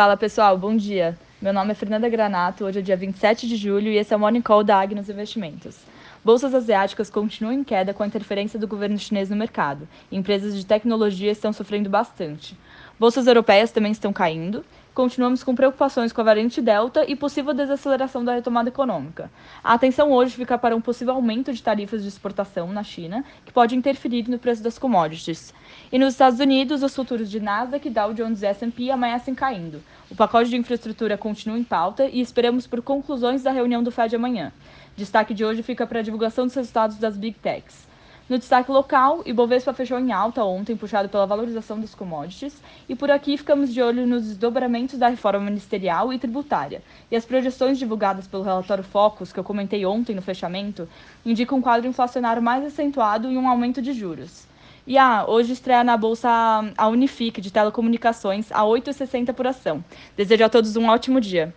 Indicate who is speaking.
Speaker 1: Fala pessoal, bom dia. Meu nome é Fernanda Granato, hoje é dia 27 de julho e esse é o Morning Call da Agnos Investimentos. Bolsas asiáticas continuam em queda com a interferência do governo chinês no mercado. Empresas de tecnologia estão sofrendo bastante. Bolsas europeias também estão caindo. Continuamos com preocupações com a variante Delta e possível desaceleração da retomada econômica. A atenção hoje fica para um possível aumento de tarifas de exportação na China, que pode interferir no preço das commodities. E nos Estados Unidos, os futuros de Nasdaq, Dow Jones e S&P amanhecem caindo. O pacote de infraestrutura continua em pauta e esperamos por conclusões da reunião do Fed amanhã. Destaque de hoje fica para a divulgação dos resultados das Big Techs. No destaque local, Ibovespa fechou em alta ontem, puxado pela valorização dos commodities, e por aqui ficamos de olho nos desdobramentos da reforma ministerial e tributária. E as projeções divulgadas pelo relatório Focus, que eu comentei ontem no fechamento, indicam um quadro inflacionário mais acentuado e um aumento de juros. E ah, hoje estreia na bolsa a Unifique de telecomunicações a 8,60 por ação. Desejo a todos um ótimo dia.